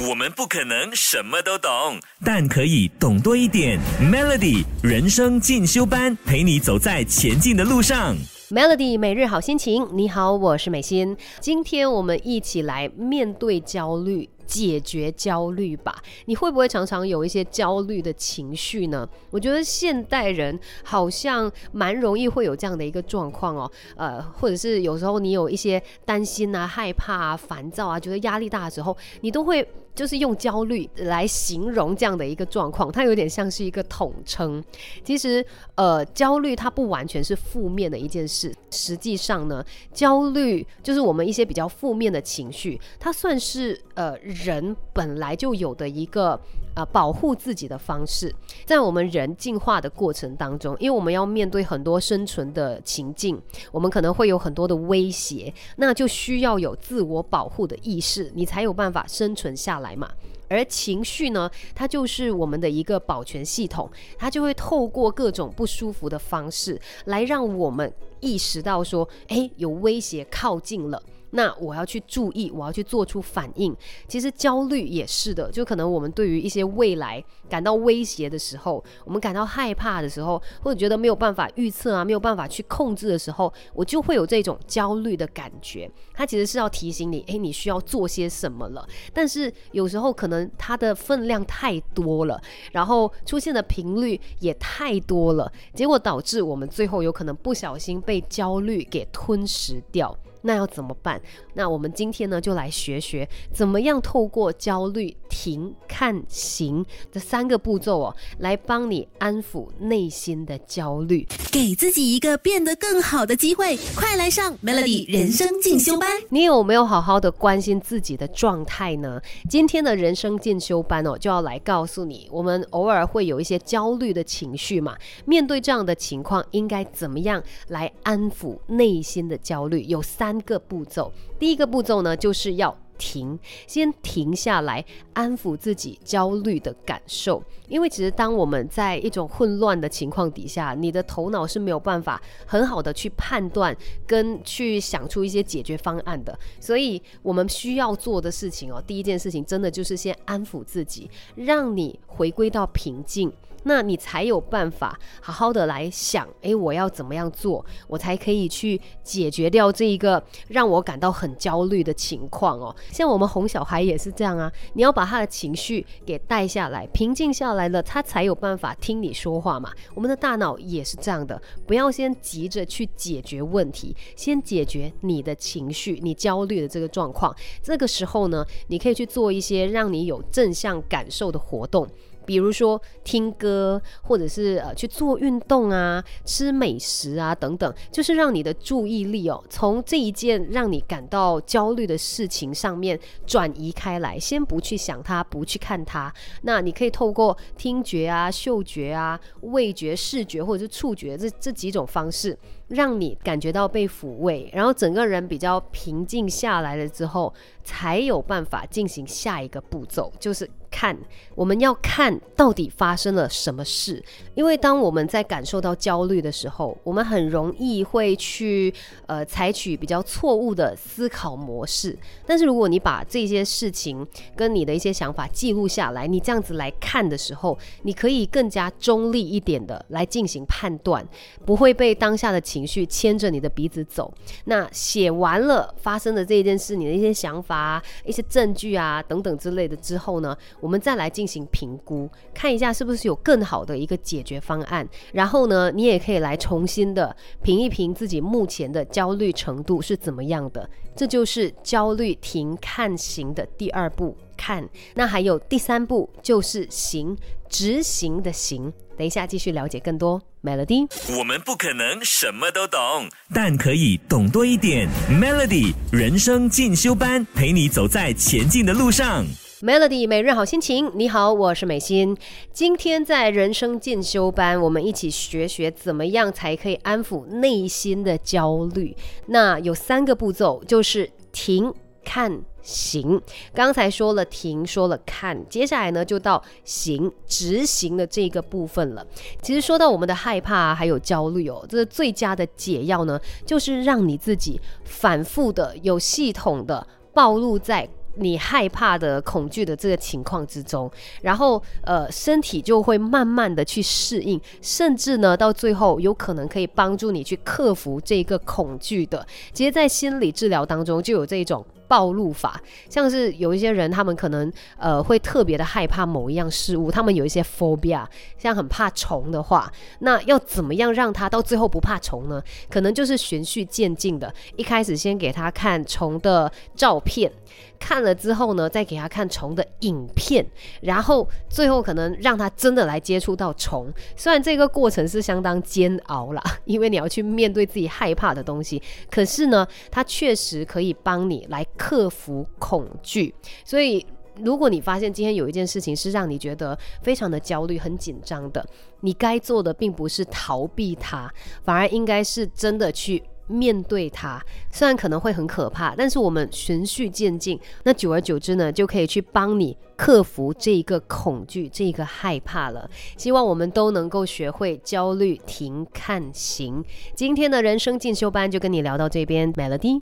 我们不可能什么都懂，但可以懂多一点。Melody 人生进修班，陪你走在前进的路上。Melody 每日好心情，你好，我是美心。今天我们一起来面对焦虑，解决焦虑吧。你会不会常常有一些焦虑的情绪呢？我觉得现代人好像蛮容易会有这样的一个状况哦。呃，或者是有时候你有一些担心啊、害怕啊、烦躁啊，觉得压力大的时候，你都会就是用焦虑来形容这样的一个状况，它有点像是一个统称。其实，呃，焦虑它不完全是负面的一件事。实际上呢，焦虑就是我们一些比较负面的情绪，它算是呃人本来就有的一个呃保护自己的方式。在我们人进化的过程当中，因为我们要面对很多生存的情境，我们可能会有很多的威胁，那就需要有自我保护的意识，你才有办法生存下来嘛。而情绪呢，它就是我们的一个保全系统，它就会透过各种不舒服的方式来让我们意识到说，诶，有威胁靠近了。那我要去注意，我要去做出反应。其实焦虑也是的，就可能我们对于一些未来感到威胁的时候，我们感到害怕的时候，或者觉得没有办法预测啊，没有办法去控制的时候，我就会有这种焦虑的感觉。它其实是要提醒你，诶，你需要做些什么了。但是有时候可能它的分量太多了，然后出现的频率也太多了，结果导致我们最后有可能不小心被焦虑给吞噬掉。那要怎么办？那我们今天呢，就来学学怎么样透过焦虑、停、看、行这三个步骤哦，来帮你安抚内心的焦虑。给自己一个变得更好的机会，快来上 Melody 人生进修班。你有没有好好的关心自己的状态呢？今天的人生进修班哦，就要来告诉你，我们偶尔会有一些焦虑的情绪嘛，面对这样的情况，应该怎么样来安抚内心的焦虑？有三三个步骤。第一个步骤呢，就是要停，先停下来，安抚自己焦虑的感受。因为其实当我们在一种混乱的情况底下，你的头脑是没有办法很好的去判断跟去想出一些解决方案的。所以我们需要做的事情哦，第一件事情真的就是先安抚自己，让你回归到平静。那你才有办法好好的来想，诶，我要怎么样做，我才可以去解决掉这一个让我感到很焦虑的情况哦。像我们哄小孩也是这样啊，你要把他的情绪给带下来，平静下来了，他才有办法听你说话嘛。我们的大脑也是这样的，不要先急着去解决问题，先解决你的情绪，你焦虑的这个状况。这个时候呢，你可以去做一些让你有正向感受的活动。比如说听歌，或者是呃去做运动啊、吃美食啊等等，就是让你的注意力哦，从这一件让你感到焦虑的事情上面转移开来，先不去想它，不去看它。那你可以透过听觉啊、嗅觉啊、味觉、视觉或者是触觉这这几种方式，让你感觉到被抚慰，然后整个人比较平静下来了之后，才有办法进行下一个步骤，就是看。我们要看到底发生了什么事，因为当我们在感受到焦虑的时候，我们很容易会去呃采取比较错误的思考模式。但是如果你把这些事情跟你的一些想法记录下来，你这样子来看的时候，你可以更加中立一点的来进行判断，不会被当下的情绪牵着你的鼻子走。那写完了发生的这一件事，你的一些想法、一些证据啊等等之类的之后呢，我们再来进行评估，看一下是不是有更好的一个解决方案。然后呢，你也可以来重新的评一评自己目前的焦虑程度是怎么样的。这就是焦虑停看行的第二步，看。那还有第三步就是行，执行的行。等一下继续了解更多。Melody，我们不可能什么都懂，但可以懂多一点。Melody 人生进修班，陪你走在前进的路上。Melody 每日好心情，你好，我是美心。今天在人生进修班，我们一起学学怎么样才可以安抚内心的焦虑。那有三个步骤，就是停、看、行。刚才说了停，说了看，接下来呢就到行执行的这个部分了。其实说到我们的害怕、还有焦虑哦，这个最佳的解药呢，就是让你自己反复的、有系统的暴露在。你害怕的、恐惧的这个情况之中，然后呃，身体就会慢慢的去适应，甚至呢，到最后有可能可以帮助你去克服这个恐惧的。其实，在心理治疗当中就有这种。暴露法，像是有一些人，他们可能呃会特别的害怕某一样事物，他们有一些 phobia，像很怕虫的话，那要怎么样让他到最后不怕虫呢？可能就是循序渐进的，一开始先给他看虫的照片。看了之后呢，再给他看虫的影片，然后最后可能让他真的来接触到虫。虽然这个过程是相当煎熬啦，因为你要去面对自己害怕的东西，可是呢，它确实可以帮你来克服恐惧。所以，如果你发现今天有一件事情是让你觉得非常的焦虑、很紧张的，你该做的并不是逃避它，反而应该是真的去。面对它，虽然可能会很可怕，但是我们循序渐进，那久而久之呢，就可以去帮你克服这一个恐惧、这一个害怕了。希望我们都能够学会焦虑停看行。今天的人生进修班就跟你聊到这边，Melody。